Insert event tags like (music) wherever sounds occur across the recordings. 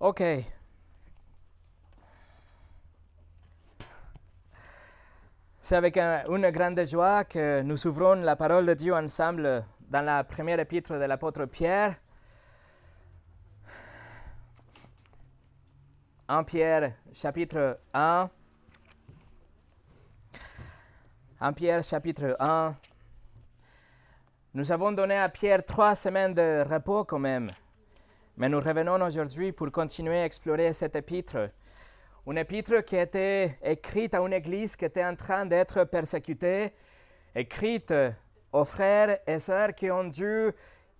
Ok. C'est avec un- une grande joie que nous ouvrons la parole de Dieu ensemble dans la première épître de l'apôtre Pierre. En Pierre, chapitre 1. En Pierre, chapitre 1. Nous avons donné à Pierre trois semaines de repos quand même. Mais nous revenons aujourd'hui pour continuer à explorer cette épître. Une épître qui a été écrite à une église qui était en train d'être persécutée, écrite aux frères et sœurs qui ont dû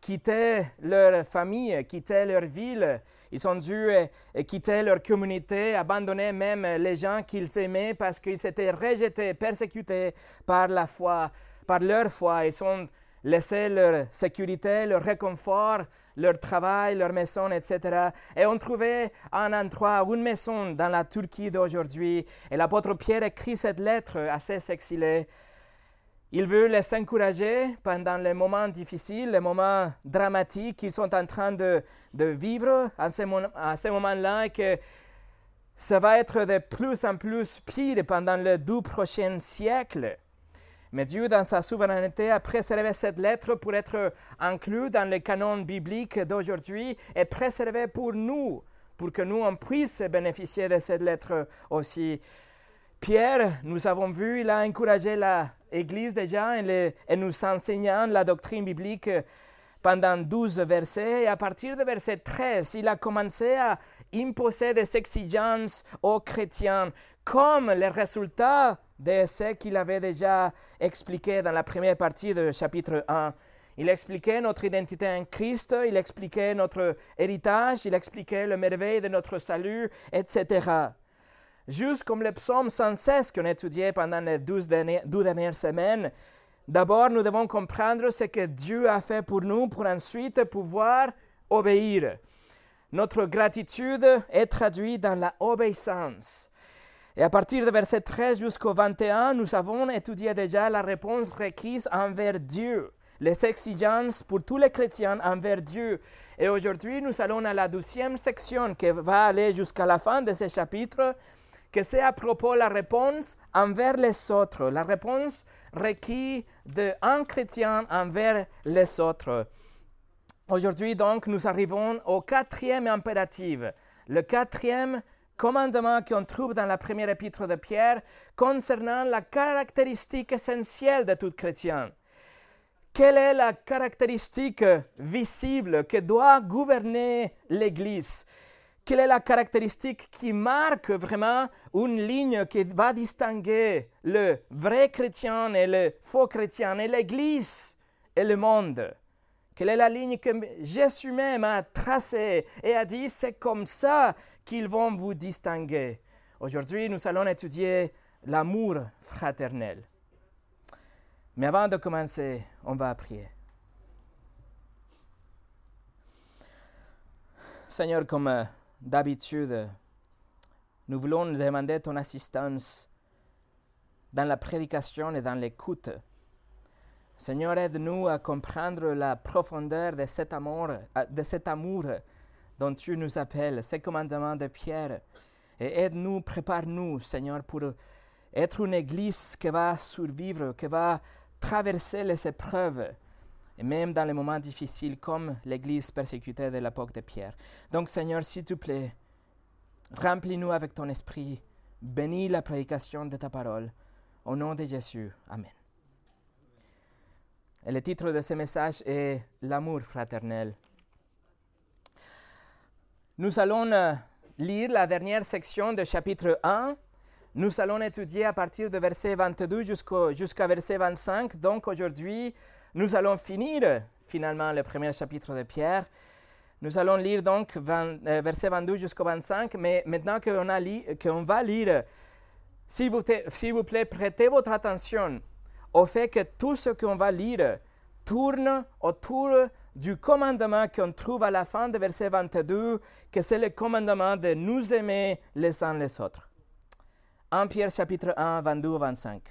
quitter leur famille, quitter leur ville. Ils ont dû euh, quitter leur communauté, abandonner même les gens qu'ils aimaient parce qu'ils s'étaient rejetés, persécutés par la foi, par leur foi. Ils ont laissé leur sécurité, leur réconfort, leur travail, leur maison, etc. Et on trouvait un endroit, une maison dans la Turquie d'aujourd'hui. Et l'apôtre Pierre écrit cette lettre à ces exilés. Il veut les encourager pendant les moments difficiles, les moments dramatiques qu'ils sont en train de, de vivre à ce, mo- à ce moment-là et que ça va être de plus en plus pire pendant les deux prochains siècles. Mais Dieu, dans sa souveraineté, a préservé cette lettre pour être inclus dans le canon biblique d'aujourd'hui et préservé pour nous, pour que nous on puisse bénéficier de cette lettre aussi. Pierre, nous avons vu, il a encouragé l'Église déjà en, le- nous enseignant la doctrine biblique pendant 12 versets. Et à partir de verset 13, il a commencé à imposer des exigences aux chrétiens comme les résultats de ce qu'il avait déjà expliqué dans la première partie du chapitre 1. Il expliquait notre identité en Christ, il expliquait notre héritage, il expliquait le merveille de notre salut, etc. Juste comme le psaume 116 qu'on a étudié pendant les douze dernières, douze dernières semaines, d'abord nous devons comprendre ce que Dieu a fait pour nous pour ensuite pouvoir obéir. Notre gratitude est traduite dans la obéissance. Et à partir de verset 13 jusqu'au 21, nous avons étudié déjà la réponse requise envers Dieu, les exigences pour tous les chrétiens envers Dieu. Et aujourd'hui, nous allons à la douzième section qui va aller jusqu'à la fin de ce chapitre, que c'est à propos de la réponse envers les autres, la réponse requise d'un chrétien envers les autres. Aujourd'hui, donc, nous arrivons au quatrième impératif, le quatrième commandement qu'on trouve dans la première épître de Pierre concernant la caractéristique essentielle de tout chrétien. Quelle est la caractéristique visible qui doit gouverner l'Église? Quelle est la caractéristique qui marque vraiment une ligne qui va distinguer le vrai chrétien et le faux chrétien? Et l'Église et le monde? Quelle est la ligne que Jésus même a tracée et a dit c'est comme ça qu'ils vont vous distinguer. Aujourd'hui, nous allons étudier l'amour fraternel. Mais avant de commencer, on va prier. Seigneur, comme euh, d'habitude, nous voulons demander ton assistance dans la prédication et dans l'écoute. Seigneur, aide-nous à comprendre la profondeur de cet amour, de cet amour dont tu nous appelles, ces commandements de Pierre. Et aide-nous, prépare-nous, Seigneur, pour être une église qui va survivre, qui va traverser les épreuves, et même dans les moments difficiles, comme l'église persécutée de l'époque de Pierre. Donc, Seigneur, s'il te plaît, remplis-nous avec ton esprit, bénis la prédication de ta parole. Au nom de Jésus, Amen. Et le titre de ce message est L'amour fraternel. Nous allons euh, lire la dernière section du chapitre 1. Nous allons étudier à partir de verset 22 jusqu'au, jusqu'à verset 25. Donc aujourd'hui, nous allons finir finalement le premier chapitre de Pierre. Nous allons lire donc 20, euh, verset 22 jusqu'au 25. Mais maintenant qu'on, va lire, s'il vous, vous plaît, prêtez votre attention au fait que tout ce qu'on va lire tourne autour du commandement qu'on trouve à la fin de verset 22, que c'est le commandement de nous aimer les uns les autres. 1 Pierre chapitre 1, 22 25.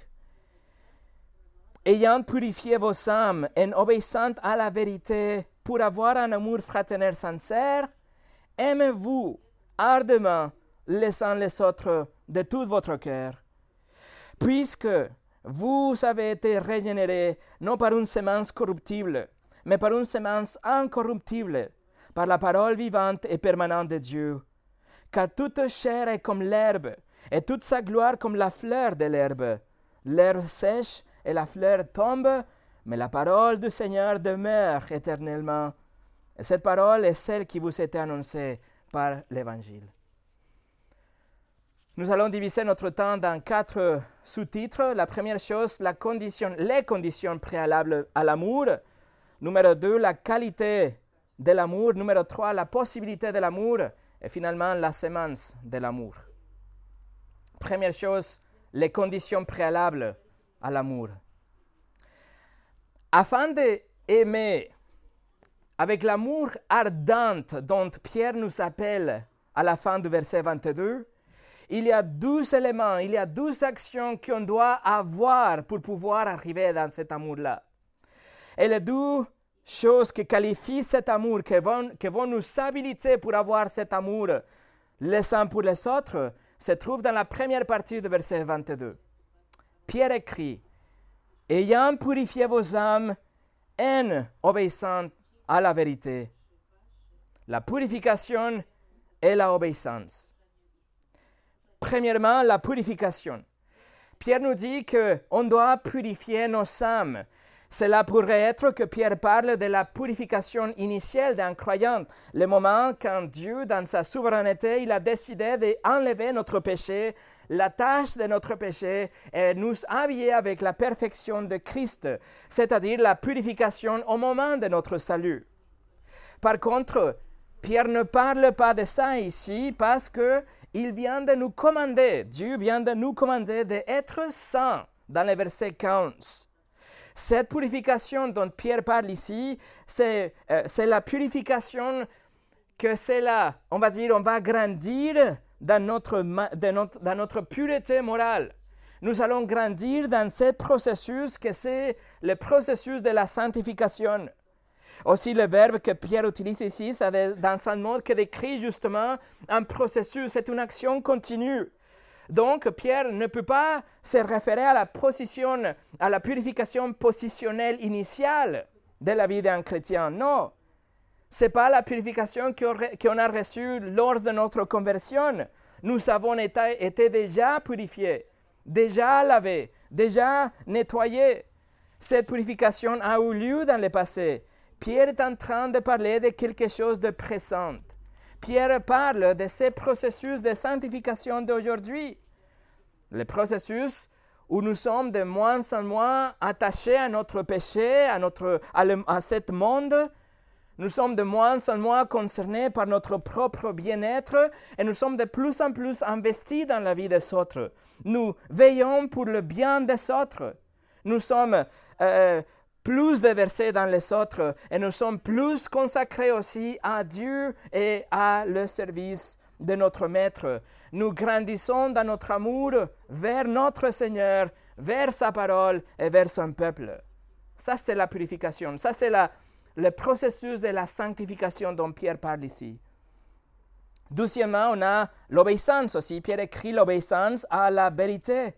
Ayant purifié vos âmes en obéissant à la vérité pour avoir un amour fraternel sincère, aimez-vous ardemment les uns les autres de tout votre cœur. Puisque vous avez été régénérés non par une semence corruptible, mais par une semence incorruptible, par la parole vivante et permanente de Dieu. Car toute chair est comme l'herbe, et toute sa gloire comme la fleur de l'herbe. L'herbe sèche et la fleur tombe, mais la parole du Seigneur demeure éternellement. Et cette parole est celle qui vous était annoncée par l'Évangile. Nous allons diviser notre temps dans quatre sous-titres. La première chose, les conditions préalables à l'amour. Numéro deux, la qualité de l'amour. Numéro trois, la possibilité de l'amour. Et finalement, la semence de l'amour. Première chose, les conditions préalables à l'amour. Afin d'aimer avec l'amour ardent dont Pierre nous appelle à la fin du verset 22, il y a douze éléments, il y a douze actions qu'on doit avoir pour pouvoir arriver dans cet amour-là. Et les deux choses qui qualifient cet amour, qui vont, qui vont nous habiliter pour avoir cet amour les uns pour les autres, se trouvent dans la première partie du verset 22. Pierre écrit, Ayant purifié vos âmes en obéissant à la vérité. La purification et la obéissance. Premièrement, la purification. Pierre nous dit qu'on doit purifier nos âmes. Cela pourrait être que Pierre parle de la purification initiale d'un croyant, le moment quand Dieu, dans sa souveraineté, il a décidé d'enlever notre péché, la tâche de notre péché, et nous habiller avec la perfection de Christ, c'est-à-dire la purification au moment de notre salut. Par contre, Pierre ne parle pas de ça ici parce que il vient de nous commander, Dieu vient de nous commander d'être saints dans le verset 15. Cette purification dont Pierre parle ici, c'est euh, la purification que c'est là, on va dire, on va grandir dans notre, dans notre pureté morale. Nous allons grandir dans ce processus que c'est le processus de la sanctification. Aussi, le verbe que Pierre utilise ici, c'est dans un mode qui décrit justement un processus, c'est une action continue. Donc, Pierre ne peut pas se référer à la position, à la purification positionnelle initiale de la vie d'un chrétien. Non. Ce n'est pas la purification qu'on a reçue lors de notre conversion. Nous avons été, été déjà purifiés, déjà lavés, déjà nettoyés. Cette purification a eu lieu dans le passé. Pierre est en train de parler de quelque chose de présent. Pierre parle de ce processus de sanctification d'aujourd'hui. Le processus où nous sommes de moins en moins attachés à notre péché, à, notre, à, monde. Nous sommes de moins en moins concernés par notre propre bien-être et nous sommes de plus en plus investis dans la vie des autres. Nous veillons pour le bien des autres. Nous sommes euh, plus déversés dans les autres et nous sommes plus consacrés aussi à Dieu et à le service de notre Maître. Nous grandissons dans notre amour vers notre Seigneur, vers sa parole et vers son peuple. Ça, c'est la purification. Ça, c'est le processus de la sanctification dont Pierre parle ici. Deuxièmement, on a l'obéissance aussi. Pierre écrit l'obéissance à la vérité.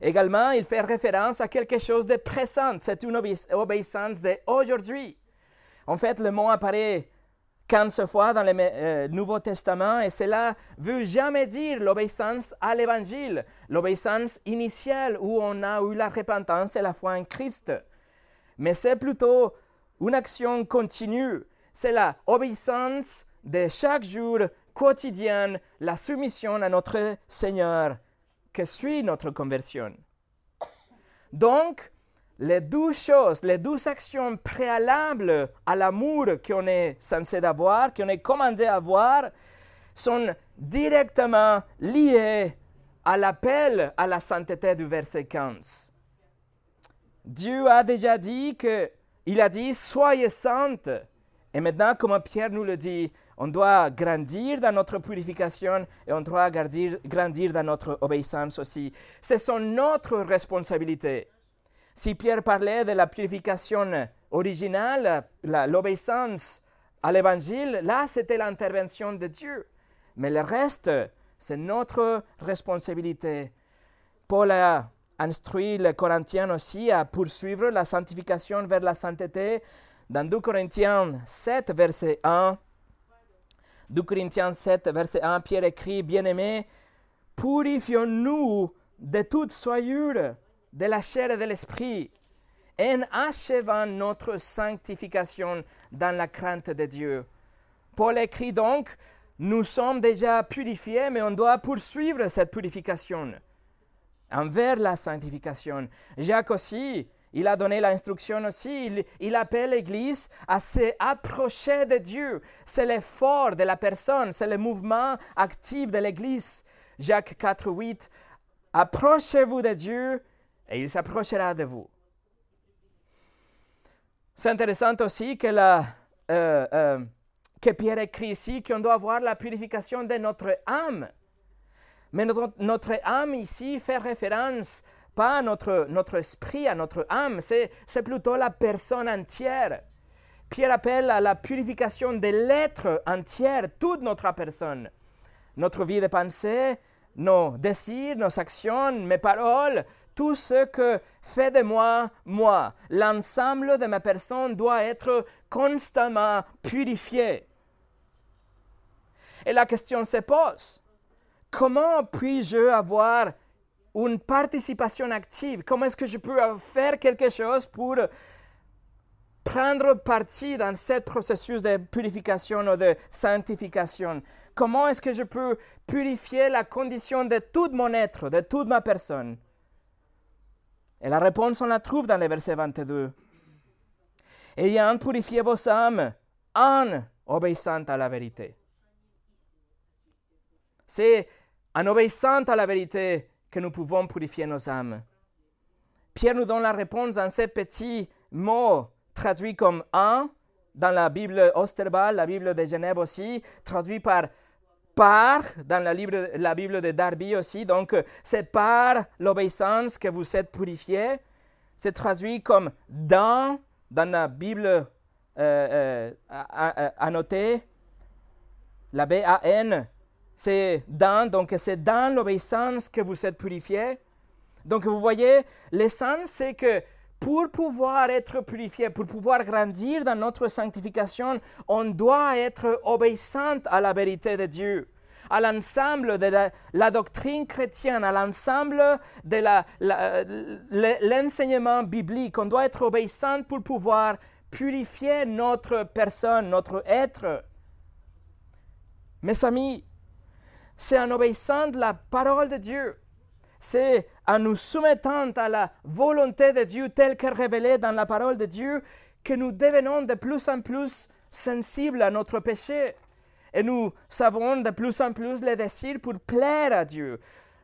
Également, il fait référence à quelque chose de présent. C'est une obéissance d'aujourd'hui. En fait, le mot apparaît 15 fois dans le euh, Nouveau Testament et cela veut jamais dire l'obéissance à l'Évangile, l'obéissance initiale où on a eu la repentance et la foi en Christ. Mais c'est plutôt une action continue. C'est la obéissance de chaque jour quotidienne, la soumission à notre Seigneur que suit notre conversion. Donc, les douze choses, les douze actions préalables à l'amour qu'on est censé avoir, qu'on est commandé avoir, sont directement liées à l'appel à la sainteté du verset 15. Dieu a déjà dit que, il a dit, soyez saintes. Et maintenant, comme Pierre nous le dit, on doit grandir dans notre purification et on doit grandir, grandir dans notre obéissance aussi. Ce sont notre responsabilité. Si Pierre parlait de la purification originale, l'obéissance à l'évangile, là c'était l'intervention de Dieu. Mais le reste, c'est notre responsabilité. Paul a instruit les Corinthiens aussi à poursuivre la sanctification vers la sainteté. Dans 2 Corinthiens 7, verset 1, 2 Corinthiens 7, verset 1, Pierre écrit, Bien-aimés, purifions-nous de toute soyure, de la chair et de l'esprit, en achevant notre sanctification dans la crainte de Dieu. Paul écrit donc, nous sommes déjà purifiés, mais on doit poursuivre cette purification envers la sanctification. Jacques aussi, il a donné l'instruction aussi, il, appelle l'Église à s'approcher de Dieu. C'est l'effort de la personne, c'est le mouvement actif de l'Église. Jacques 4, 8, approchez-vous de Dieu et il s'approchera de vous. C'est intéressant aussi que, la, euh, euh, que Pierre écrit ici qu'on doit avoir la purification de notre âme. Mais notre, notre âme ici fait référence pas notre, notre esprit, à notre âme, c'est, plutôt la personne entière. Pierre appelle à la purification de l'être entier, toute notre personne. Notre vie de pensée, nos désirs, nos actions, mes paroles, tout ce que fait de moi, moi. L'ensemble de ma personne doit être constamment purifié. Et la question se pose, comment puis-je avoir une participation active? Comment est-ce que je peux faire quelque chose pour prendre parti dans ce processus de purification ou de sanctification? Comment est-ce que je peux purifier la condition de tout mon être, de toute ma personne? Et la réponse, on la trouve dans le verset 22. Ayant purifié vos âmes en obéissant à la vérité. C'est en obéissant à la vérité nous pouvons purifier nos âmes. Pierre nous donne la réponse dans ces petits mots traduits comme un dans la Bible Osterbal, la Bible de Genève aussi, traduit par par dans la, Bible de Darby aussi. Donc, c'est par l'obéissance que vous êtes purifiés. C'est traduit comme dans dans la Bible euh, euh, annotée, la B-A-N c'est dans, donc c'est dans l'obéissance que vous êtes purifiés. Donc vous voyez, l'essence, c'est que pour pouvoir être purifié, pour pouvoir grandir dans notre sanctification, on doit être obéissant à la vérité de Dieu, à l'ensemble de la, doctrine chrétienne, à l'ensemble de l'enseignement biblique. On doit être obéissant pour pouvoir purifier notre personne, notre être. Mes amis, c'est en obéissant la parole de Dieu. C'est en nous soumettant à la volonté de Dieu telle est révélée dans la parole de Dieu que nous devenons de plus en plus sensibles à notre péché. Et nous savons de plus en plus les désirs pour plaire à Dieu.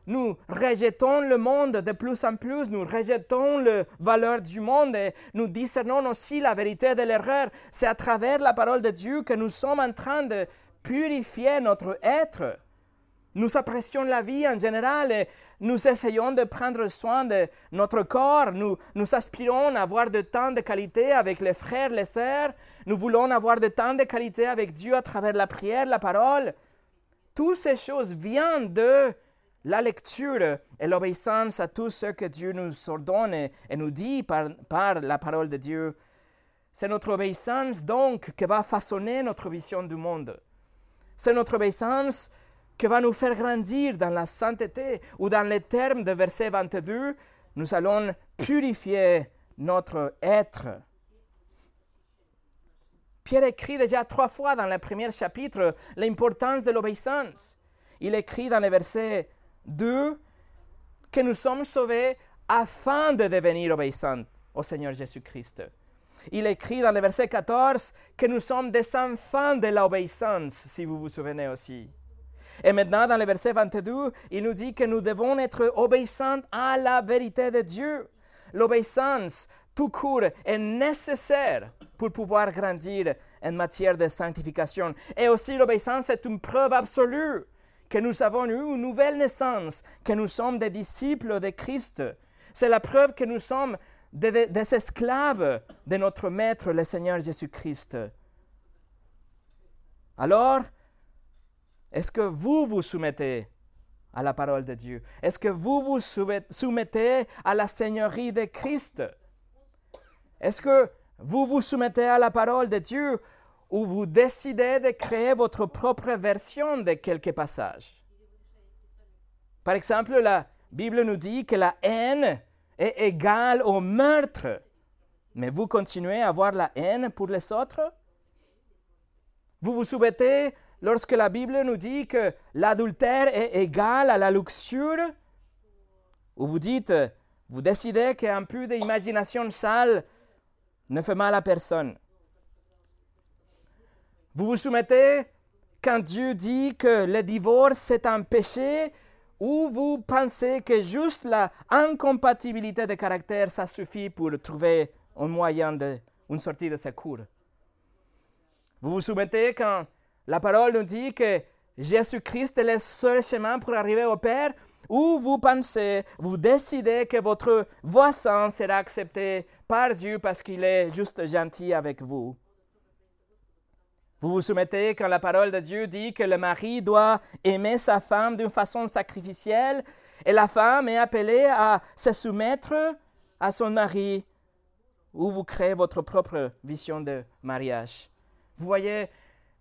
Nous rejetons le monde de plus en plus, nous rejetons les valeurs du monde et nous discernons aussi la vérité de l'erreur. C'est à travers la parole de Dieu que nous sommes en train de purifier notre être. Nous apprécions la vie en général et nous essayons de prendre soin de notre corps. Nous, aspirons à avoir de temps de qualité avec les frères, les sœurs. Nous voulons avoir de temps de qualité avec Dieu à travers la prière, la parole. Toutes ces choses viennent de la lecture et l'obéissance à tout ce que Dieu nous ordonne et, nous dit par, par la parole de Dieu. C'est notre obéissance donc qui va façonner notre vision du monde. C'est notre obéissance qui va nous faire grandir dans la sainteté, ou dans les termes de verset 22, nous allons purifier notre être. Pierre écrit déjà trois fois dans le premier chapitre l'importance de l'obéissance. Il écrit dans le verset 2 que nous sommes sauvés afin de devenir obéissants au Seigneur Jésus-Christ. Il écrit dans le verset 14 que nous sommes des enfants de l'obéissance, si vous vous souvenez aussi. Et maintenant, dans le verset 22, il nous dit que nous devons être obéissants à la vérité de Dieu. L'obéissance, tout court, est nécessaire pour pouvoir grandir en matière de sanctification. Et aussi, l'obéissance est une preuve absolue que nous avons eu une nouvelle naissance, que nous sommes des disciples de Christ. C'est la preuve que nous sommes des, esclaves de notre Maître, le Seigneur Jésus-Christ. Alors, Est-ce que vous vous soumettez à la parole de Dieu? Est-ce que vous vous soumettez à la Seigneurie de Christ? Est-ce que vous vous soumettez à la parole de Dieu ou vous décidez de créer votre propre version de quelques passages? Par exemple, la Bible nous dit que la haine est égale au meurtre. Mais vous continuez à avoir la haine pour les autres? Vous vous soumettez lorsque la Bible nous dit que l'adultère est égal à la luxure? Ou vous dites, vous décidez qu'un peu d'imagination sale ne fait mal à personne? Vous vous soumettez quand Dieu dit que le divorce est un péché ou vous pensez que juste la incompatibilité de caractère, ça suffit pour trouver un moyen de, une sortie de secours? Vous vous soumettez quand la parole nous dit que Jésus-Christ est le seul chemin pour arriver au Père, ou vous pensez, vous décidez que votre voisin sera accepté par Dieu parce qu'il est juste gentil avec vous. Vous vous soumettez quand la parole de Dieu dit que le mari doit aimer sa femme d'une façon sacrificielle et la femme est appelée à se soumettre à son mari ou vous créez votre propre vision de mariage. Vous voyez,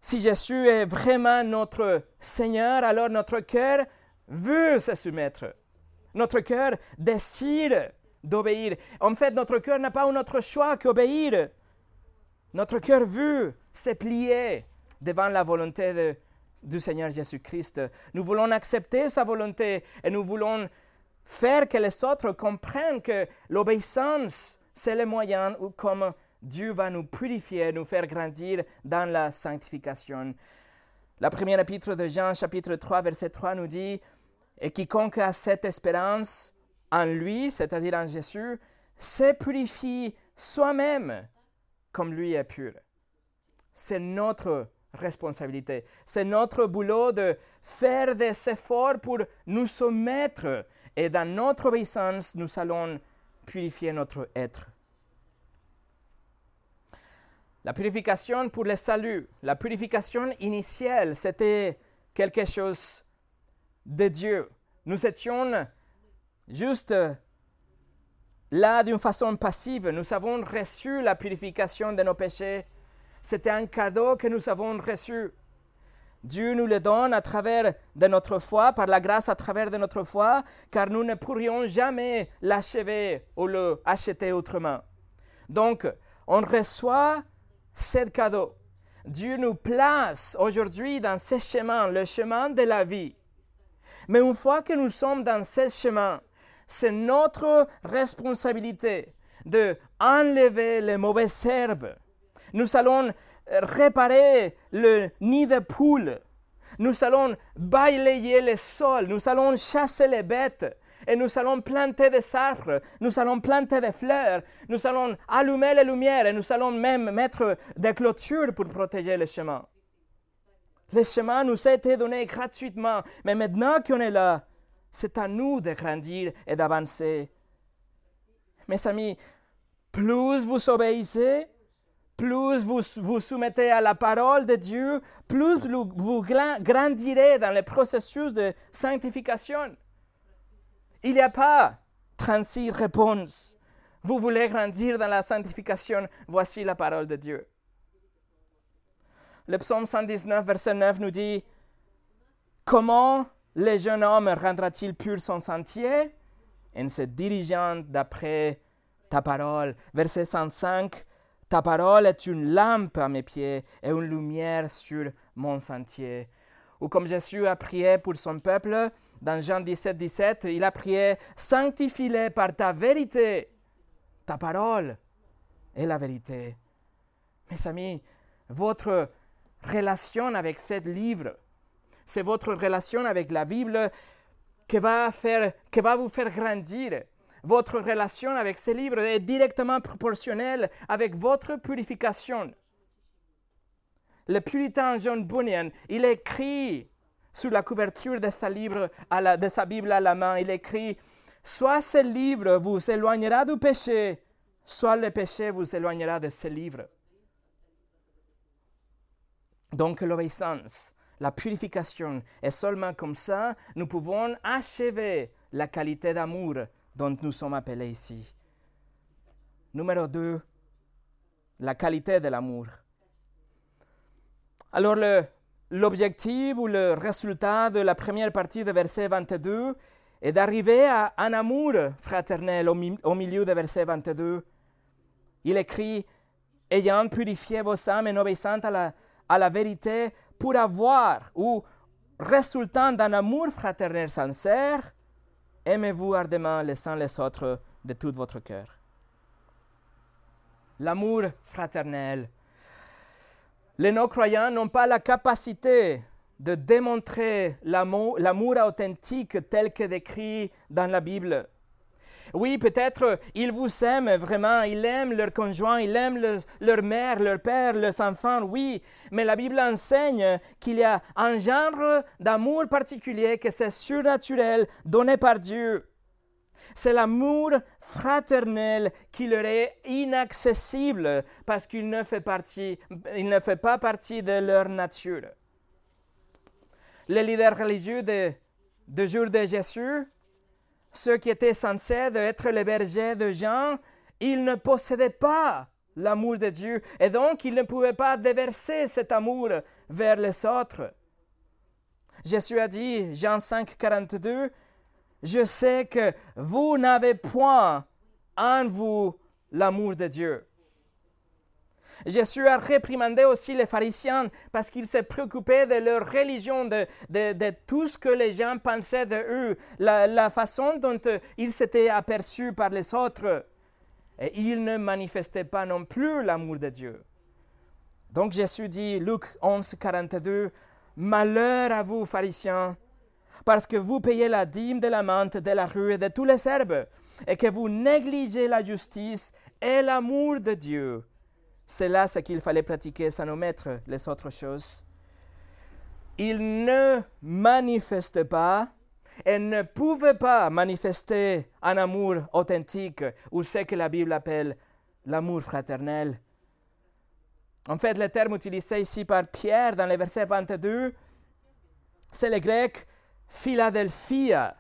si Jésus est vraiment notre Seigneur, alors notre cœur veut se soumettre. Notre cœur décide d'obéir. En fait, notre cœur n'a pas un autre choix qu'obéir. Notre cœur veut se plier devant la volonté du Seigneur Jésus-Christ. Nous voulons accepter sa volonté et nous voulons faire que les autres comprennent que l'obéissance, c'est le moyen comme Dieu va nous purifier, nous faire grandir dans la sanctification. La première épître de Jean, chapitre 3, verset 3, nous dit Et quiconque a cette espérance en lui, c'est-à-dire en Jésus, se purifie soi-même comme lui est pur. C'est notre responsabilité. C'est notre boulot de faire des efforts pour nous soumettre et dans notre obéissance, nous allons purifier notre être. La purification pour le salut, la purification initiale, c'était quelque chose de Dieu. Nous étions juste là d'une façon passive. Nous avons reçu la purification de nos péchés. C'était un cadeau que nous avons reçu. Dieu nous le donne à travers de notre foi, par la grâce à travers de notre foi, car nous ne pourrions jamais l'achever ou le acheter autrement. Donc, on reçoit ce cadeau. Dieu nous place aujourd'hui dans ce chemin, le chemin de la vie. Mais une fois que nous sommes dans ce chemin, c'est notre responsabilité de enlever les mauvaises herbes. Nous allons réparer le nid de poules. Nous allons balayer le sol. Nous allons chasser les bêtes et nous allons planter des arbres, nous allons planter des fleurs, nous allons allumer les lumières et nous allons même mettre des clôtures pour protéger le chemin. Le chemin nous a été donné gratuitement, mais maintenant qu'on est là, c'est à nous de grandir et d'avancer. Mes amis, plus vous obéissez, plus vous vous soumettez à la parole de Dieu, plus vous grandirez dans le processus de sanctification. Il n'y a pas 36 réponses. Vous voulez grandir dans la sanctification, voici la parole de Dieu. Le psaume 119, verset 9 nous dit, Comment le jeune homme rendra-t-il pur son sentier? En se dirigeant d'après ta parole. Verset 105, Ta parole est une lampe à mes pieds et une lumière sur mon sentier. Ou comme Jésus a prié pour son peuple, dans Jean 17, 17, il a prié, sanctifie-les par ta vérité. Ta parole est la vérité. Mes amis, votre relation avec ce livre, c'est votre relation avec la Bible qui va, faire, qui va vous faire grandir. Votre relation avec ce livre est directement proportionnelle avec votre purification. Le puritain John Bunyan, il écrit sur la couverture de sa, Bible à la main, il écrit Soit ce livre vous éloignera du péché, soit le péché vous éloignera de ce livre. Donc l'obéissance, la purification. Et seulement comme ça, nous pouvons achever la qualité d'amour dont nous sommes appelés ici. Numéro 2, la qualité de l'amour. Alors l'objectif ou le résultat de la première partie de verset 22 est d'arriver à un amour fraternel au, milieu de verset 22. Il écrit, ayant purifié vos âmes et obéissant à la, à la vérité pour avoir ou résultant d'un amour fraternel sincère, aimez-vous ardemment les uns les autres de tout votre cœur. L'amour fraternel. Les non-croyants n'ont pas la capacité de démontrer l'amour authentique tel que décrit dans la Bible. Oui, peut-être ils vous aiment vraiment, ils aiment leur conjoint, ils aiment leur mère, leur père, leurs enfants, oui, mais la Bible enseigne qu'il y a un genre d'amour particulier que c'est surnaturel, donné par Dieu. C'est l'amour fraternel qui leur est inaccessible parce qu'il ne fait, partie, il ne fait pas partie de leur nature. Les leaders religieux de, de jour de Jésus ceux qui étaient censés être les bergers de Jean, ils ne possédaient pas l'amour de Dieu et donc ils ne pouvaient pas déverser cet amour vers les autres. Jésus a dit, Jean 5, 42, Je sais que vous n'avez point en vous l'amour de Dieu. Jésus a réprimandé aussi les pharisiens parce qu'ils se préoccupaient de leur religion, de, tout ce que les gens pensaient de eux, la, façon dont euh, ils s'étaient aperçus par les autres. Et ils ne manifestaient pas non plus l'amour de Dieu. Donc Jésus dit, Luc 11, 42, Malheur à vous, pharisiens, parce que vous payez la dîme de la menthe, de la rue et de tous les herbes, et que vous négligez la justice et l'amour de Dieu. C'est là ce qu'il fallait pratiquer sans omettre les autres choses. Il ne manifeste pas et ne pouvait pas manifester un amour authentique ou ce que la Bible appelle l'amour fraternel. En fait, le terme utilisé ici par Pierre dans le verset 22, c'est le grec Philadelphia.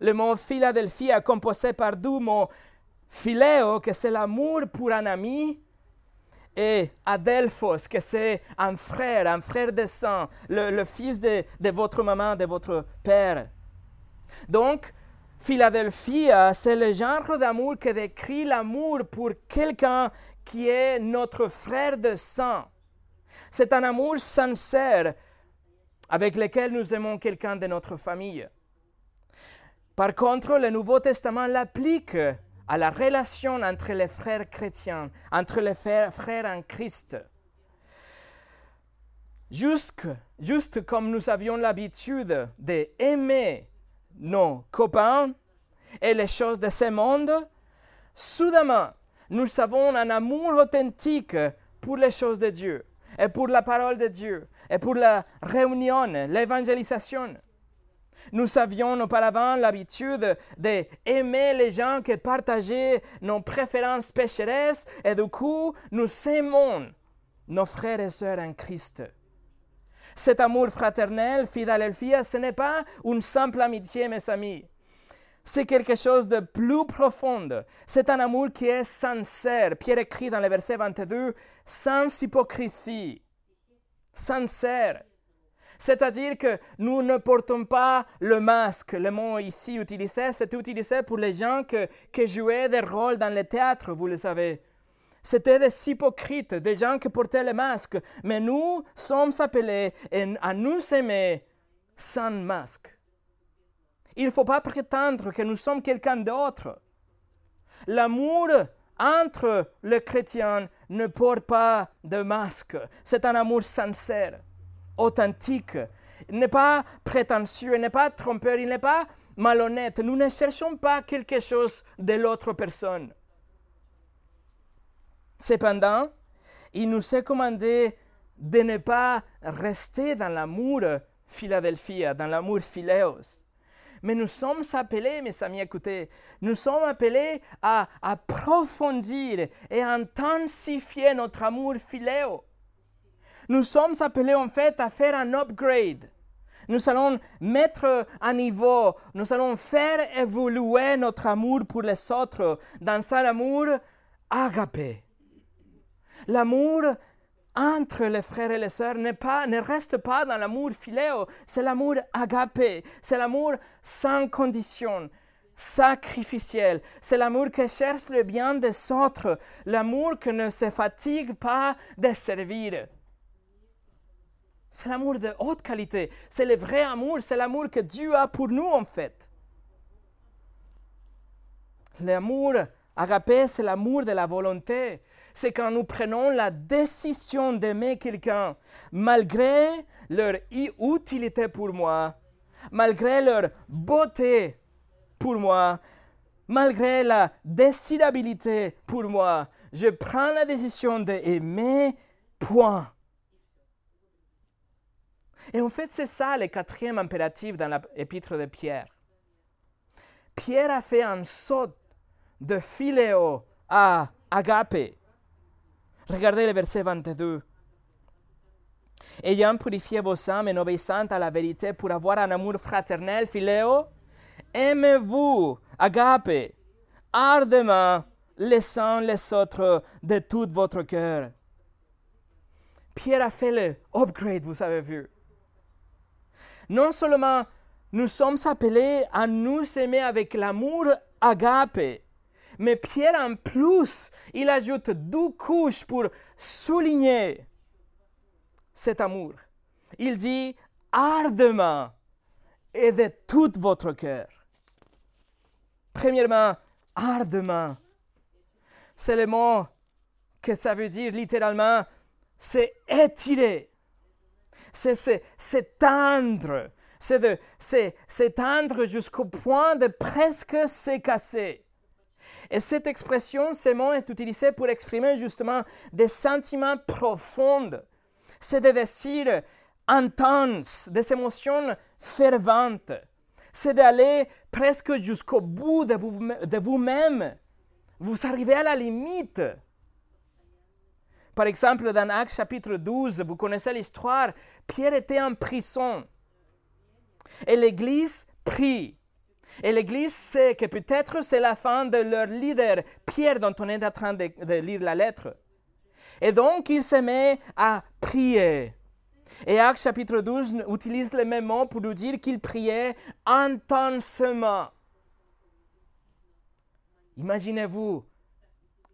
Le mot Philadelphia composé par deux mots philéo, que c'est l'amour pour un ami, et Adelphos, que c'est un frère, un frère de sang, le, fils de, de, votre maman, de votre père. Donc, Philadelphie, c'est le genre d'amour qui décrit l'amour pour quelqu'un qui est notre frère de sang. C'est un amour sincère avec lequel nous aimons quelqu'un de notre famille. Par contre, le Nouveau Testament l'applique à la relation entre les frères chrétiens, entre les frères, en Christ. Juste, juste comme nous avions l'habitude d'aimer nos copains et les choses de ce monde, soudainement, nous avons un amour authentique pour les choses de Dieu et pour la parole de Dieu et pour la réunion, l'évangélisation. Nous avions auparavant l'habitude d'aimer les gens qui partageaient nos préférences pécheresses et du coup, nous aimons nos frères et sœurs en Christ. Cet amour fraternel, Philadelphia, ce n'est pas une simple amitié, mes amis. C'est quelque chose de plus profond. C'est un amour qui est sincère. Pierre écrit dans le verset 22, sans hypocrisie, sincère. C'est-à-dire que nous ne portons pas le masque. Le mot ici utilisé, c'est utilisé pour les gens qui jouaient des rôles dans le théâtre, vous le savez. C'était des hypocrites, des gens qui portaient le masque. Mais nous sommes appelés à nous aimer sans masque. Il ne faut pas prétendre que nous sommes quelqu'un d'autre. L'amour entre les chrétiens ne porte pas de masque. C'est un amour sincère authentique. Il n'est pas prétentieux, il n'est pas trompeur, il n'est pas malhonnête. Nous ne cherchons pas quelque chose de l'autre personne. Cependant, il nous est commandé de ne pas rester dans l'amour Philadelphia, dans l'amour philéos. Mais nous sommes appelés, mes amis, écoutez, nous sommes appelés à approfondir et intensifier notre amour philéo. Nous sommes appelés en fait à faire un upgrade. Nous allons mettre à niveau, nous allons faire évoluer notre amour pour les autres dans un amour agapé. L'amour entre les frères et les sœurs ne, reste pas dans l'amour philéo, c'est l'amour agapé, c'est l'amour sans condition, sacrificiel, c'est l'amour qui cherche le bien des autres, l'amour qui ne se fatigue pas de servir. C'est l'amour de haute qualité, c'est le vrai amour, c'est l'amour que Dieu a pour nous en fait. L'amour agapé, c'est l'amour de la volonté, c'est quand nous prenons la décision d'aimer quelqu'un, malgré leur utilité pour moi, malgré leur beauté pour moi, malgré la décidabilité pour moi. Je prends la décision d'aimer, point. Et en fait, c'est ça le quatrième impératif dans l'épître de Pierre. Pierre a fait un saut de philéo à agapé. Regardez le verset 22. Ayant purifié vos âmes en obéissant à la vérité pour avoir un amour fraternel, philéo, aimez-vous, agape, ardemment les uns les autres de tout votre cœur. Pierre a fait le upgrade, vous avez vu. Non seulement nous sommes appelés à nous aimer avec l'amour agape, mais Pierre, en plus, il ajoute deux couches pour souligner cet amour. Il dit ardemment et de tout votre cœur. Premièrement, ardemment. C'est le mot que ça veut dire littéralement, c'est étirer, c'est tendre, c'est s'étendre jusqu'au point de presque se casser. Et cette expression, ce mot est utilisé pour exprimer justement des sentiments profonds. C'est des désirs intenses, des émotions ferventes. C'est d'aller presque jusqu'au bout de, vous, vous-même. Vous arrivez à la limite. Par exemple, dans Actes chapitre 12, vous connaissez l'histoire, Pierre était en prison. Et l'Église prie. Et l'Église sait que peut-être c'est la fin de leur leader, Pierre, dont on est en train de, lire la lettre. Et donc, il se met à prier. Et Acte chapitre 12 utilise le même mot pour nous dire qu'il priait intensément. Imaginez-vous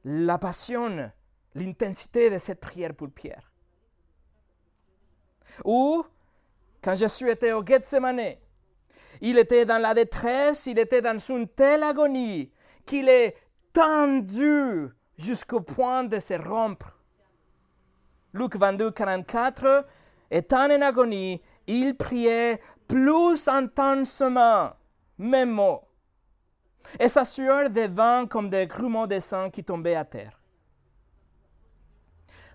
la passion, l'intensité de cette prière pour Pierre. Ou, quand je suis été au Gethsemane, il était dans la détresse, il était dans une telle agonie qu'il est tendu jusqu'au point de se rompre. Luc 22, 44, étant en agonie, il priait plus intensément, même mot. Et sa sueur devint comme des grumeaux de sang qui tombaient à terre.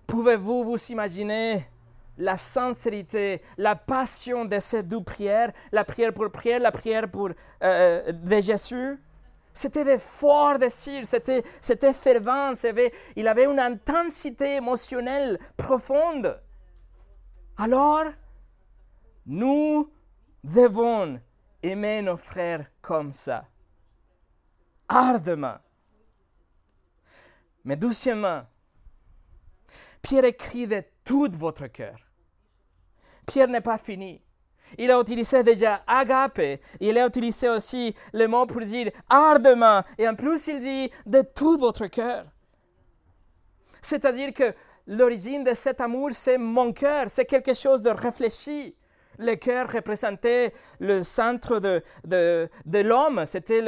Pouvez-vous vous imaginer la sincérité, la passion de ces deux prières, la prière pour prière, la prière pour, euh, euh, Jésus. C'était des forts désirs, c'était, c'était fervent, il avait une intensité émotionnelle profonde. Alors, nous devons aimer nos frères comme ça, ardemment. Mais doucement, Pierre écrit de tout votre cœur. Pierre n'est pas fini. Il a utilisé déjà agape. Il a utilisé aussi le mot pour dire ardemment. Et en plus, il dit de tout votre cœur. C'est-à-dire que l'origine de cet amour, c'est mon cœur. C'est quelque chose de réfléchi. Le cœur représentait le centre de, de, de l'homme. C'était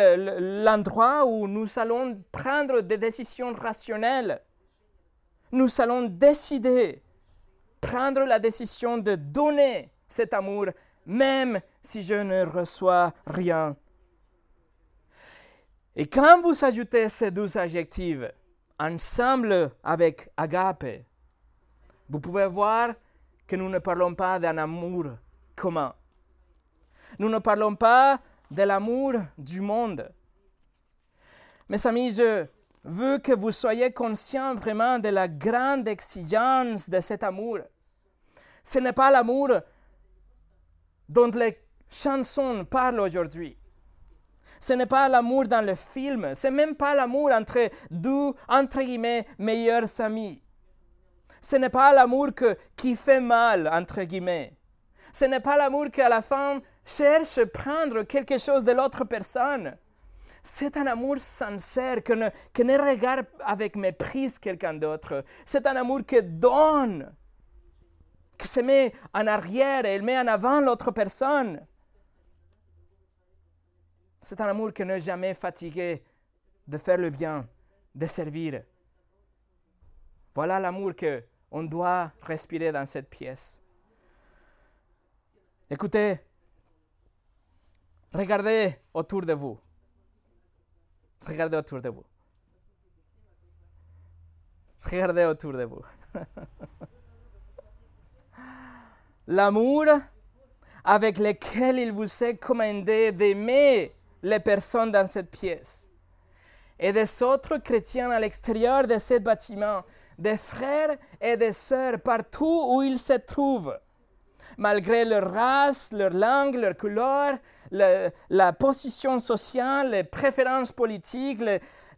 l'endroit où nous allons prendre des décisions rationnelles. Nous allons décider prendre la décision de donner cet amour, même si je ne reçois rien. Et quand vous ajoutez ces deux adjectifs ensemble avec agape, vous pouvez voir que nous ne parlons pas d'un amour commun. Nous ne parlons pas de l'amour du monde. Mes amis, je veux que vous soyez conscients vraiment de la grande exigence de cet amour. Ce n'est pas l'amour dont les chansons parlent aujourd'hui. Ce n'est pas l'amour dans le film. Ce n'est même pas l'amour entre deux, entre guillemets, meilleurs amis. Ce n'est pas l'amour qui fait mal, entre guillemets. Ce n'est pas l'amour qui, à la fin, cherche à prendre quelque chose de l'autre personne. C'est un amour sincère que ne, que ne regarde avec mépris quelqu'un d'autre. C'est un amour qui donne, qui se met en arrière et met en avant l'autre personne. C'est un amour qui n'est jamais fatigué de faire le bien, de servir. Voilà l'amour qu'on doit respirer dans cette pièce. Écoutez, regardez autour de vous. Regardez autour de vous. Regardez autour de vous. (laughs) L'amour avec lequel il vous est commandé d'aimer les personnes dans cette pièce et des autres chrétiens à l'extérieur de ce bâtiment, des frères et des sœurs partout où ils se trouvent, malgré leur race, leur langue, leur couleur, la position sociale, les préférences politiques,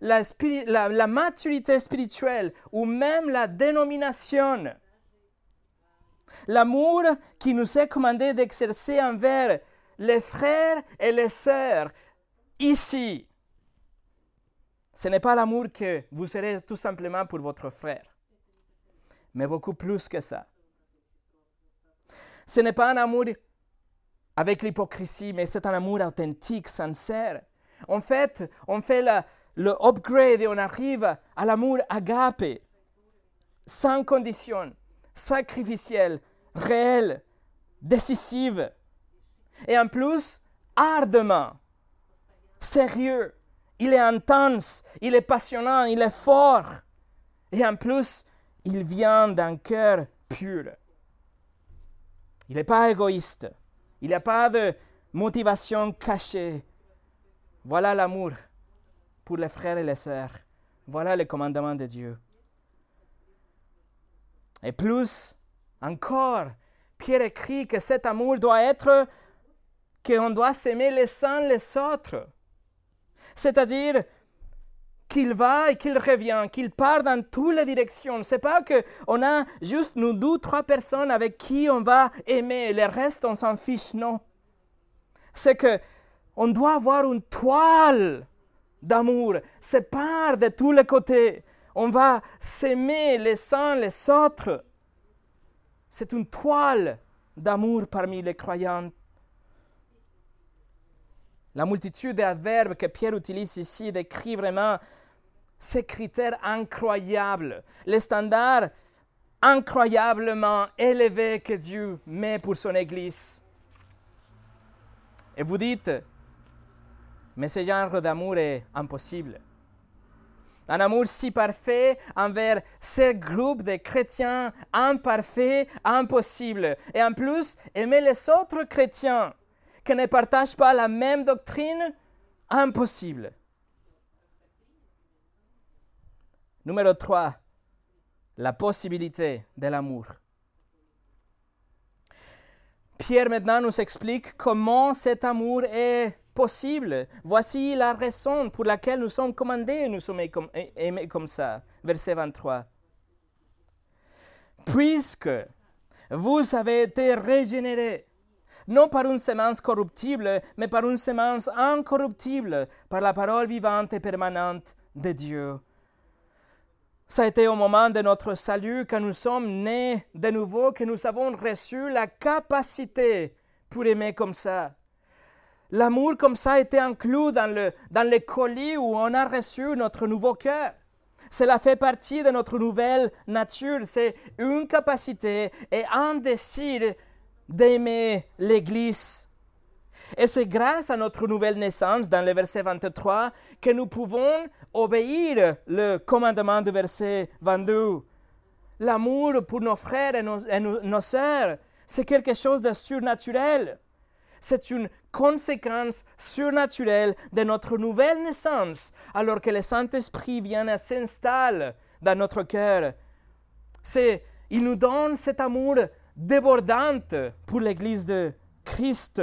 la, maturité spirituelle ou même la dénomination. L'amour qui nous est commandé d'exercer envers les frères et les sœurs ici. Ce n'est pas l'amour que vous serez tout simplement pour votre frère, mais beaucoup plus que ça. Ce n'est pas un amour avec l'hypocrisie, mais c'est un amour authentique, sincère. En fait, on fait le upgrade et on arrive à l'amour agape, sans condition, sacrificiel, réel, décisif. Et en plus, ardemment, sérieux. Il est intense, il est passionnant, il est fort. Et en plus, il vient d'un cœur pur. Il n'est pas égoïste. Il n'y a pas de motivation cachée. Voilà l'amour pour les frères et les sœurs. Voilà le commandement de Dieu. Et plus encore, Pierre écrit que cet amour doit être qu'on doit s'aimer les uns les autres. C'est-à-dire qu'il va et qu'il revient, qu'il part dans toutes les directions. C'est pas qu'on a juste nous deux, trois personnes avec qui on va aimer, le reste on s'en fiche, non. C'est que on doit avoir une toile d'amour, c'est part de tous les côtés. On va s'aimer les uns les autres. C'est une toile d'amour parmi les croyants. La multitude d'adverbes que Pierre utilise ici décrit vraiment ces critères incroyables, les standards incroyablement élevés que Dieu met pour son Église. Et vous dites, mais ce genre d'amour est impossible. Un amour si parfait envers ce groupe de chrétiens imparfaits, impossible. Et en plus, aimer les autres chrétiens qui ne partagent pas la même doctrine, impossible. Numéro 3, la possibilité de l'amour. Pierre maintenant nous explique comment cet amour est possible. Voici la raison pour laquelle nous sommes commandés, nous sommes aimés comme ça. Verset 23. Puisque vous avez été régénérés non par une semence corruptible, mais par une semence incorruptible, par la parole vivante et permanente de Dieu. Ça a été au moment de notre salut, quand nous sommes nés de nouveau, que nous avons reçu la capacité pour aimer comme ça. L'amour comme ça été inclus dans le, dans colis où on a reçu notre nouveau cœur. Cela fait partie de notre nouvelle nature. C'est une capacité et un désir d'aimer l'Église. Et c'est grâce à notre nouvelle naissance, dans le verset 23, que nous pouvons obéir le commandement du verset 22. L'amour pour nos frères et nos, et nos sœurs, c'est quelque chose de surnaturel. C'est une conséquence surnaturelle de notre nouvelle naissance, alors que le Saint-Esprit vient et s'installe dans notre cœur. C'est, il nous donne cet amour débordante pour l'Église de Christ.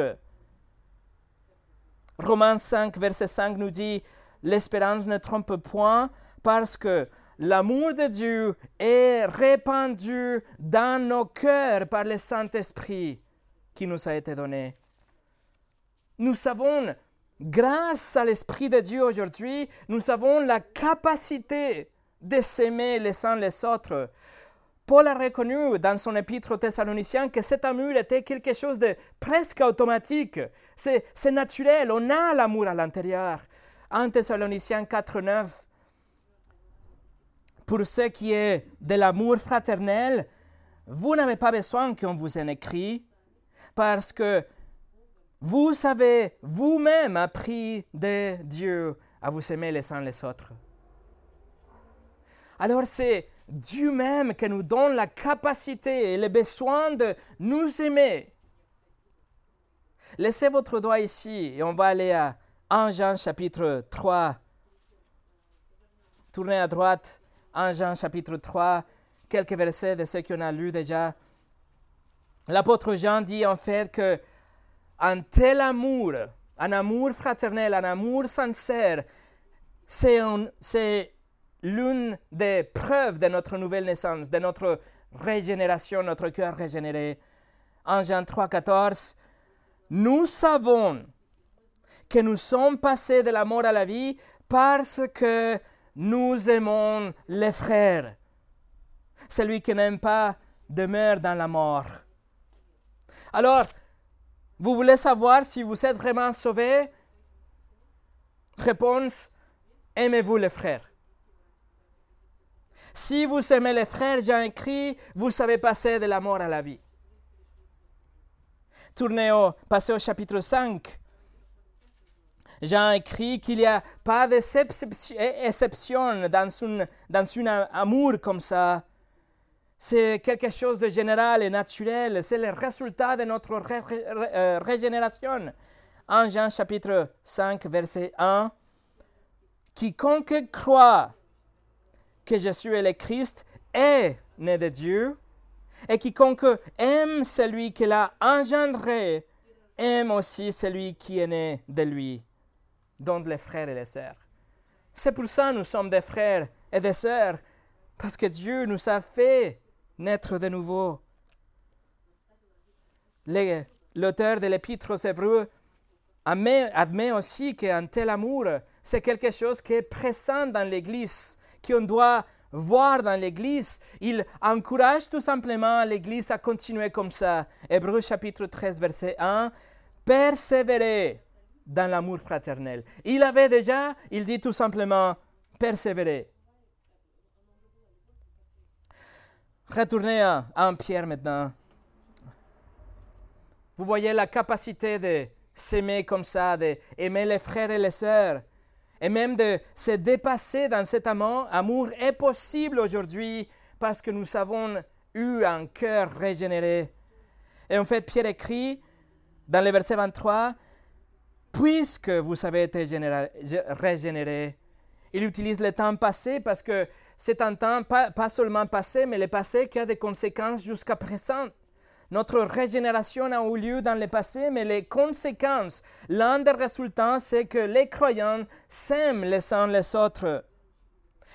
Romains 5, verset 5 nous dit, l'espérance ne trompe point parce que l'amour de Dieu est répandu dans nos cœurs par le Saint-Esprit qui nous a été donné. Nous savons, grâce à l'Esprit de Dieu aujourd'hui, nous avons la capacité de s'aimer les uns les autres. Paul a reconnu dans son épître aux Thessaloniciens que cet amour était quelque chose de presque automatique. C'est, naturel, on a l'amour à l'intérieur. 1 Thessaloniciens 4, 9. Pour ce qui est de l'amour fraternel, vous n'avez pas besoin qu'on vous en écrit, parce que vous avez vous-même appris de Dieu à vous aimer les uns les autres. Alors c'est Dieu même qui nous donne la capacité et le besoin de nous aimer. Laissez votre doigt ici et on va aller à 1 Jean chapitre 3. Tournez à droite, 1 Jean chapitre 3, quelques versets de ce qu'on a lu déjà. L'apôtre Jean dit en fait que un tel amour, un amour fraternel, un amour sincère, c'est l'une des preuves de notre nouvelle naissance, de notre régénération, notre cœur régénéré. En Jean 3, 14, nous savons que nous sommes passés de la mort à la vie parce que nous aimons les frères. Celui qui n'aime pas demeure dans la mort. Alors, vous voulez savoir si vous êtes vraiment sauvé Réponse, aimez-vous les frères. Si vous aimez les frères, j'ai écrit, vous savez passer de la mort à la vie. Tournez au, passez au chapitre 5. Jean écrit qu'il n'y a pas d'exception dans un, dans un amour comme ça. C'est quelque chose de général et naturel. C'est le résultat de notre euh, régénération. En Jean chapitre 5, verset 1, Quiconque croit que Jésus est le Christ est né de Dieu, et quiconque aime celui qui l'a engendré aime aussi celui qui est né de lui, dont les frères et les sœurs. C'est pour ça que nous sommes des frères et des sœurs, parce que Dieu nous a fait naître de nouveau. L'auteur de l'Épître aux Hébreux admet, aussi qu'un tel amour, c'est quelque chose qui est présent dans l'Église qu'on doit voir dans l'Église. Il encourage tout simplement l'Église à continuer comme ça. Hébreu chapitre 13, verset 1. Persévérer dans l'amour fraternel. Il avait déjà, il dit tout simplement, persévérer. Retournez à 1 Pierre maintenant. Vous voyez la capacité de s'aimer comme ça, d'aimer les frères et les sœurs et même de se dépasser dans cet amour, amour est possible aujourd'hui parce que nous avons eu un cœur régénéré. Et en fait, Pierre écrit dans le verset 23, puisque vous avez été régénéré, il utilise le temps passé parce que c'est un temps pas, seulement passé, mais le passé qui a des conséquences jusqu'à présent. Notre régénération a eu lieu dans le passé, mais les conséquences, l'un des résultats, c'est que les croyants s'aiment les uns les autres.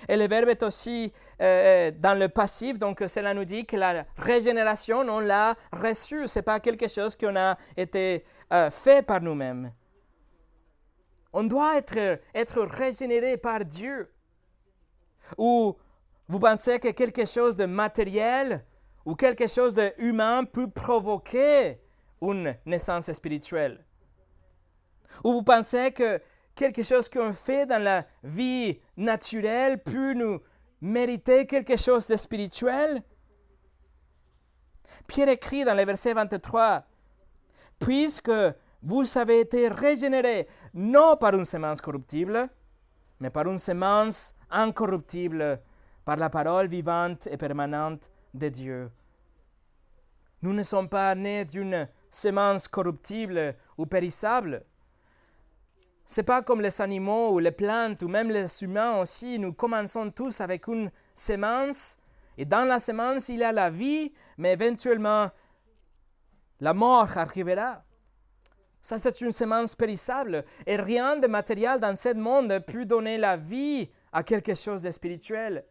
Et le verbe est aussi euh, dans le passif, donc cela nous dit que la régénération, on l'a reçue. Ce n'est pas quelque chose qu'on a été euh, fait par nous-mêmes. On doit être, être régénéré par Dieu. Ou vous pensez que quelque chose de matériel, ou quelque chose d'humain peut provoquer une naissance spirituelle? Ou vous pensez que quelque chose qu'on fait dans la vie naturelle peut nous mériter quelque chose de spirituel? Pierre écrit dans le verset 23, Puisque vous avez été régénérés non par une semence corruptible, mais par une semence incorruptible, par la parole vivante et permanente de Dieu. Nous ne sommes pas nés d'une semence corruptible ou périssable. C'est pas comme les animaux ou les plantes ou même les humains aussi. Nous commençons tous avec une semence et dans la semence il y a la vie, mais éventuellement la mort arrivera. Ça, c'est une semence périssable. Et rien de matériel dans ce monde ne peut donner la vie à quelque chose de spirituel.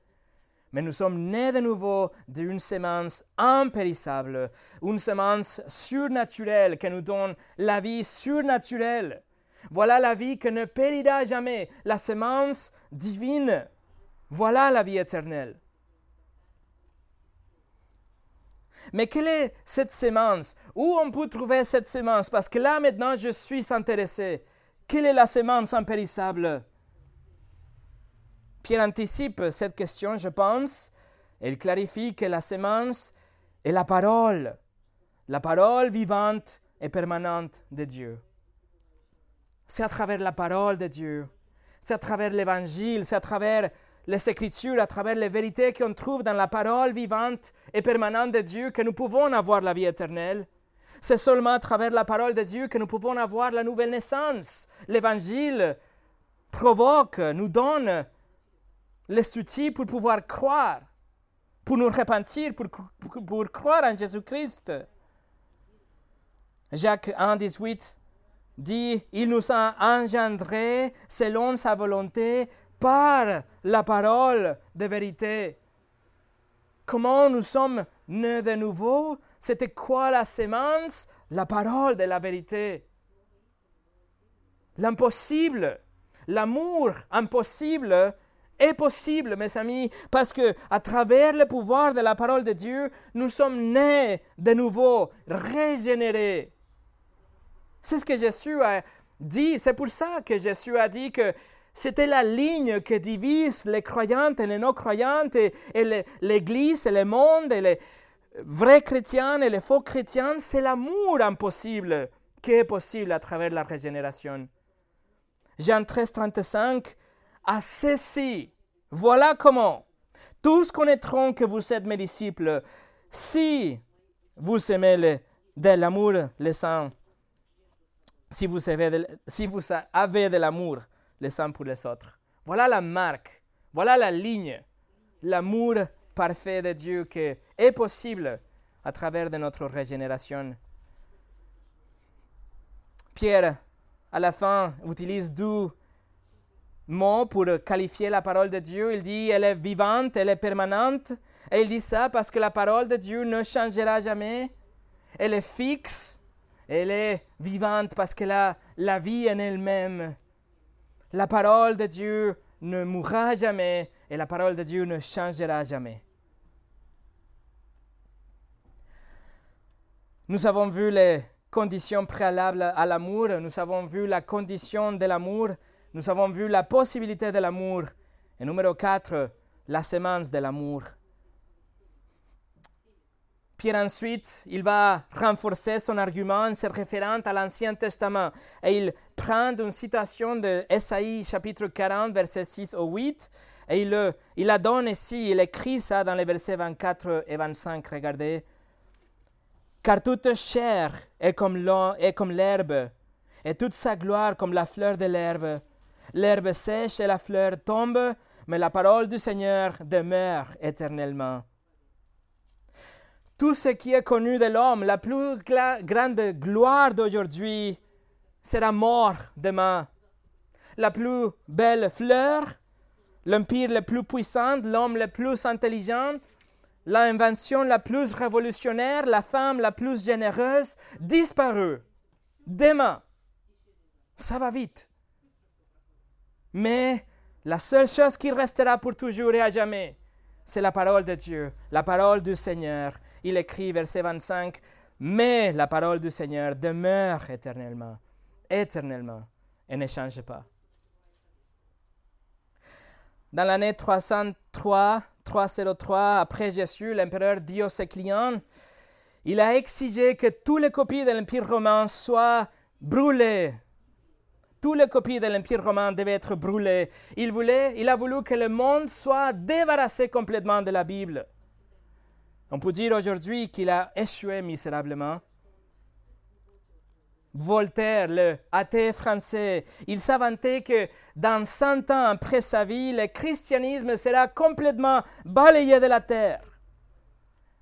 Mais nous sommes nés de nouveau d'une semence impérissable, une semence surnaturelle qui nous donne la vie surnaturelle. Voilà la vie qui ne périra jamais, la semence divine. Voilà la vie éternelle. Mais quelle est cette semence Où on peut trouver cette semence Parce que là maintenant je suis intéressé. Quelle est la semence impérissable? Pierre anticipe cette question, je pense. Il clarifie que la semence est la parole, la parole vivante et permanente de Dieu. C'est à travers la parole de Dieu, c'est à travers l'évangile, c'est à travers les Écritures, à travers les vérités qu'on trouve dans la parole vivante et permanente de Dieu que nous pouvons avoir la vie éternelle. C'est seulement à travers la parole de Dieu que nous pouvons avoir la nouvelle naissance. L'Évangile provoque, nous donne les outils pour pouvoir croire, pour nous repentir, pour, pour, croire en Jésus-Christ. Jacques 1, 18 dit, Il nous a engendrés selon sa volonté par la parole de vérité. Comment nous sommes nés de nouveau? C'était quoi la sémence La parole de la vérité. L'impossible, l'amour impossible est possible, mes amis, parce que à travers le pouvoir de la parole de Dieu, nous sommes nés de nouveau, régénérés. C'est ce que Jésus a dit. C'est pour ça que Jésus a dit que c'était la ligne qui divise les croyantes et les non-croyantes, et, l'Église et le monde, les vrais chrétiens et les faux chrétiens. C'est l'amour impossible qui est possible à travers la régénération. Jean 13, 35, à ceci, voilà comment. Tous connaîtront que vous êtes mes disciples si vous aimez de l'amour les avez si vous avez de l'amour les uns pour les autres. Voilà la marque, voilà la ligne, l'amour parfait de Dieu qui est possible à travers de notre régénération. Pierre, à la fin, utilise deux mots pour qualifier la parole de Dieu. Il dit, elle est vivante, elle est permanente. Et il dit ça parce que la parole de Dieu ne changera jamais. Elle est fixe, elle est vivante parce qu'elle a la vie en elle-même. La parole de Dieu ne mourra jamais et la parole de Dieu ne changera jamais. Nous avons vu les conditions préalables à l'amour, nous avons vu la condition de l'amour, nous avons vu la possibilité de l'amour. Et numéro 4, la semence de l'amour. Pierre ensuite, il va renforcer son argument en se référant à l'Ancien Testament. Et il prend une citation de Esaïe chapitre 40, versets 6 au 8, et il, il la donne ici, il écrit ça dans les versets 24 et 25, regardez. Car toute chair est comme l'herbe, et toute sa gloire comme la fleur de l'herbe. L'herbe sèche et la fleur tombe, mais la parole du Seigneur demeure éternellement. Tout ce qui est connu de l'homme, la plus grande gloire d'aujourd'hui, sera mort demain. La plus belle fleur, l'empire le plus puissant, l'homme le plus intelligent, l'invention la plus révolutionnaire, la femme la plus généreuse, disparu. Demain. Ça va vite. Mais la seule chose qui restera pour toujours et à jamais, c'est la parole de Dieu, la parole du Seigneur. Il écrit, verset 25, Mais la parole du Seigneur demeure éternellement, éternellement, et ne change pas. Dans l'année 303, 303 après Jésus, l'empereur Dioclétien, il a exigé que toutes les copies de l'Empire romain soient brûlées toutes les copies de l'Empire romain devaient être brûlées. Il, voulait, il a voulu que le monde soit débarrassé complètement de la Bible. On peut dire aujourd'hui qu'il a échoué misérablement. Voltaire, le athée français, il s'avantait que dans 100 ans après sa vie, le christianisme sera complètement balayé de la terre.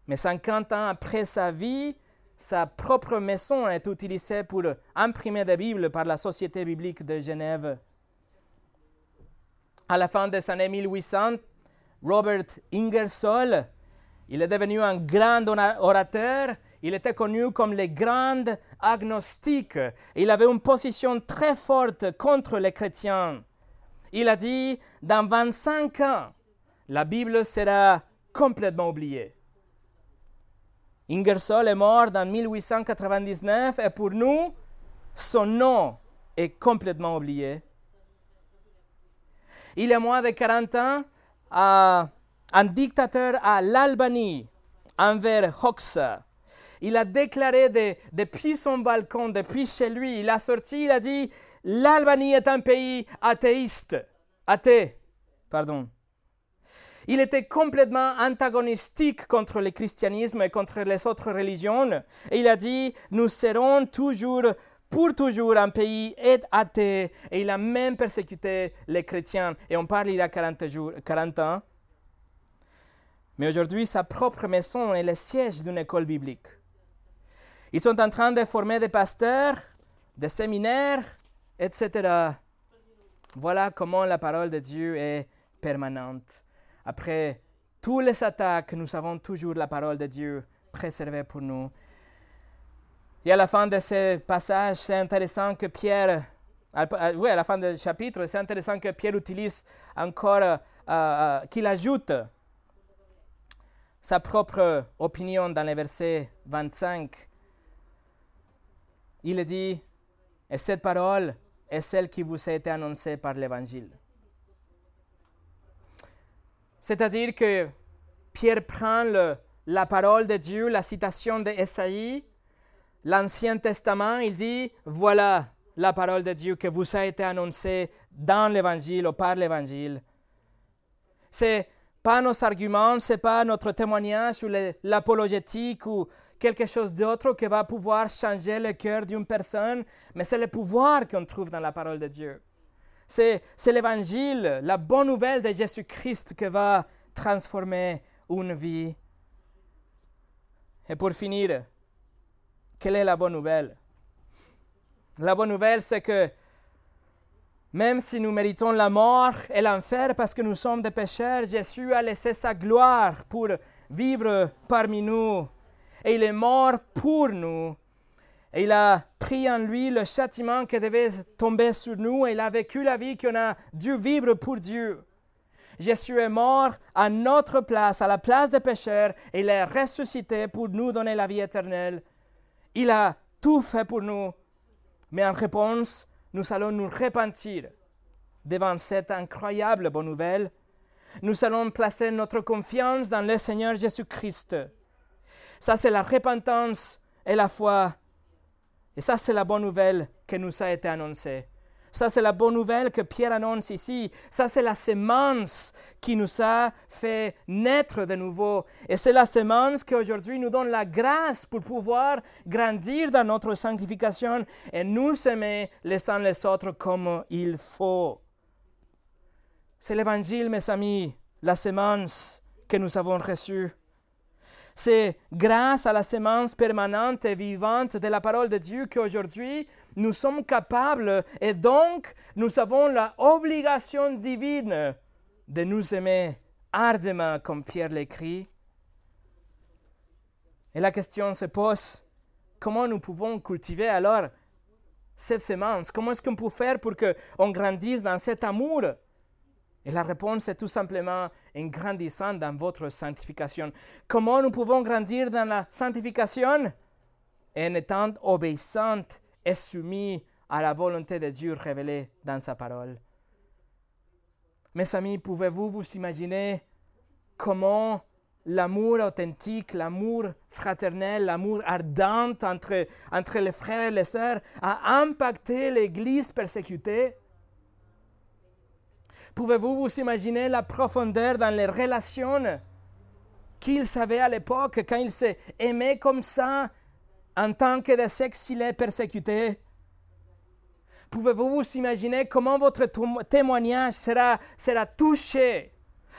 Mais 50 ans après sa vie, sa propre maison est utilisée pour imprimer des Bibles par la Société biblique de Genève. À la fin des années 1800, Robert Ingersoll, il est devenu un grand orateur. Il était connu comme le grand agnostique. Il avait une position très forte contre les chrétiens. Il a dit, dans 25 ans, la Bible sera complètement oubliée. Ingersoll est mort en 1899 et pour nous, son nom est complètement oublié. Il a moins de 40 ans, un dictateur à l'Albanie, Enver Hoxha, il a déclaré depuis son balcon, depuis chez lui, il a sorti, il a dit, l'Albanie est un pays athéiste, athée, pardon. Il était complètement antagonistique contre le christianisme et contre les autres religions. Et il a dit, nous serons toujours, pour toujours, un pays athée. Et il a même persécuté les chrétiens. Et on parle il y a 40, jours, 40 ans. Mais aujourd'hui, sa propre maison est le siège d'une école biblique. Ils sont en train de former des pasteurs, des séminaires, etc. Voilà comment la parole de Dieu est permanente. Après tous les attaques, nous avons toujours la parole de Dieu préservée pour nous. Et à la fin de ce passage, c'est intéressant que Pierre, oui, à la fin du chapitre, c'est intéressant que Pierre utilise encore, euh, euh, qu'il ajoute sa propre opinion dans le verset 25. Il dit, et cette parole est celle qui vous a été annoncée par l'Évangile. C'est-à-dire que Pierre prend la parole de Dieu, la citation d'Esaïe, l'Ancien Testament, il dit, voilà la parole de Dieu que vous a été annoncée dans l'Évangile ou par l'Évangile. C'est pas nos arguments, c'est pas notre témoignage ou l'apologétique ou quelque chose d'autre qui va pouvoir changer le cœur d'une personne, mais c'est le pouvoir qu'on trouve dans la parole de Dieu. C'est, l'évangile, la bonne nouvelle de Jésus-Christ qui va transformer une vie. Et pour finir, quelle est la bonne nouvelle? La bonne nouvelle, c'est que même si nous méritons la mort et l'enfer parce que nous sommes des pécheurs, Jésus a laissé sa gloire pour vivre parmi nous. Et il est mort pour nous et il a pris en lui le châtiment qui devait tomber sur nous et il a vécu la vie qu'on a dû vivre pour Dieu. Jésus est mort à notre place, à la place des pécheurs, et il est ressuscité pour nous donner la vie éternelle. Il a tout fait pour nous, mais en réponse, nous allons nous repentir devant cette incroyable bonne nouvelle. Nous allons placer notre confiance dans le Seigneur Jésus-Christ. Ça, c'est la repentance et la foi et ça, c'est la bonne nouvelle qui nous a été annoncée. Ça, c'est la bonne nouvelle que Pierre annonce ici. Ça, c'est la semence qui nous a fait naître de nouveau. Et c'est la semence qui aujourd'hui nous donne la grâce pour pouvoir grandir dans notre sanctification et nous aimer les uns les autres comme il faut. C'est l'évangile, mes amis, la semence que nous avons reçue. C'est grâce à la semence permanente et vivante de la parole de Dieu qu'aujourd'hui nous sommes capables et donc nous avons l'obligation divine de nous aimer ardemment comme Pierre l'écrit. Et la question se pose, comment nous pouvons cultiver alors cette semence? Comment est-ce qu'on peut faire pour qu'on grandisse dans cet amour et la réponse est tout simplement en grandissant dans votre sanctification. Comment nous pouvons grandir dans la sanctification? En étant obéissante et soumis à la volonté de Dieu révélée dans sa parole. Mes amis, pouvez-vous vous imaginer comment l'amour authentique, l'amour fraternel, l'amour ardent entre, entre les frères et les sœurs a impacté l'Église persécutée? Pouvez-vous vous imaginer la profondeur dans les relations qu'ils avaient à l'époque quand ils s'aimaient comme ça en tant que des exilés persécutés? Pouvez-vous vous imaginer comment votre témoignage sera, sera touché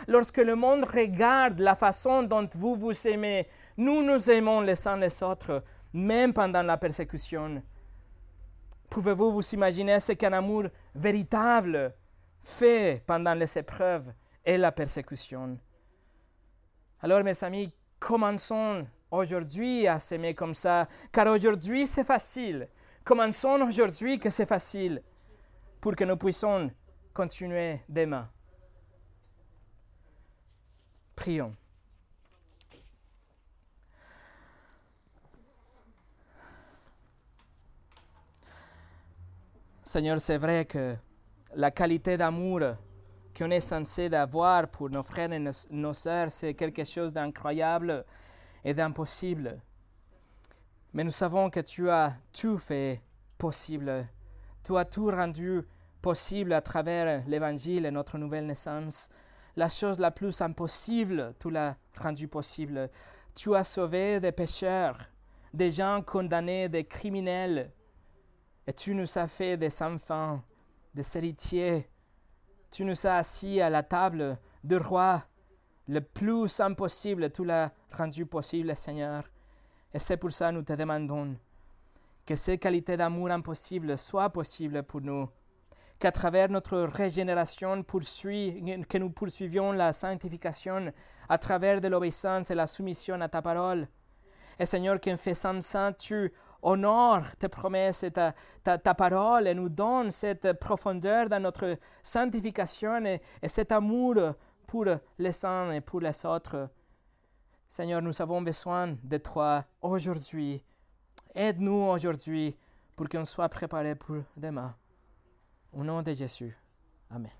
lorsque le monde regarde la façon dont vous vous aimez? Nous nous aimons les uns les autres. même pendant la persécution. Pouvez-vous vous imaginer ce qu'un amour véritable fait pendant les épreuves et la persécution Alors mes amis, commençons aujourd'hui à s'aimer comme ça, car aujourd'hui c'est facile. Commençons aujourd'hui que c'est facile pour que nous puissions continuer demain. Prions. Seigneur, c'est vrai que la qualité d'amour qu'on est censé avoir pour nos frères et nos, sœurs, c'est quelque chose d'incroyable et d'impossible. Mais nous savons que tu as tout fait possible. Tu as tout rendu possible à travers l'Évangile et notre nouvelle naissance. La chose la plus impossible, tu l'as rendu possible. Tu as sauvé des pécheurs, des gens condamnés, des criminels. Et tu nous as fait des enfants, des héritiers. Tu nous as assis à la table de roi. Le plus impossible, tu l'as rendu possible, Seigneur. Et c'est pour ça que nous te demandons que ces qualités d'amour impossibles soient possibles pour nous. Qu'à travers notre régénération, que nous poursuivions la sanctification à travers de l'obéissance et la soumission à ta parole. Et Seigneur, qu'en faisant ça, tu honores tes promesses et ta, parole et nous donnes cette profondeur dans notre sanctification et, et cet amour pour les uns et pour les autres. Seigneur, nous avons besoin de toi aujourd'hui. Aide-nous aujourd'hui pour qu'on soit préparé pour demain. Au nom de Jésus. Amen.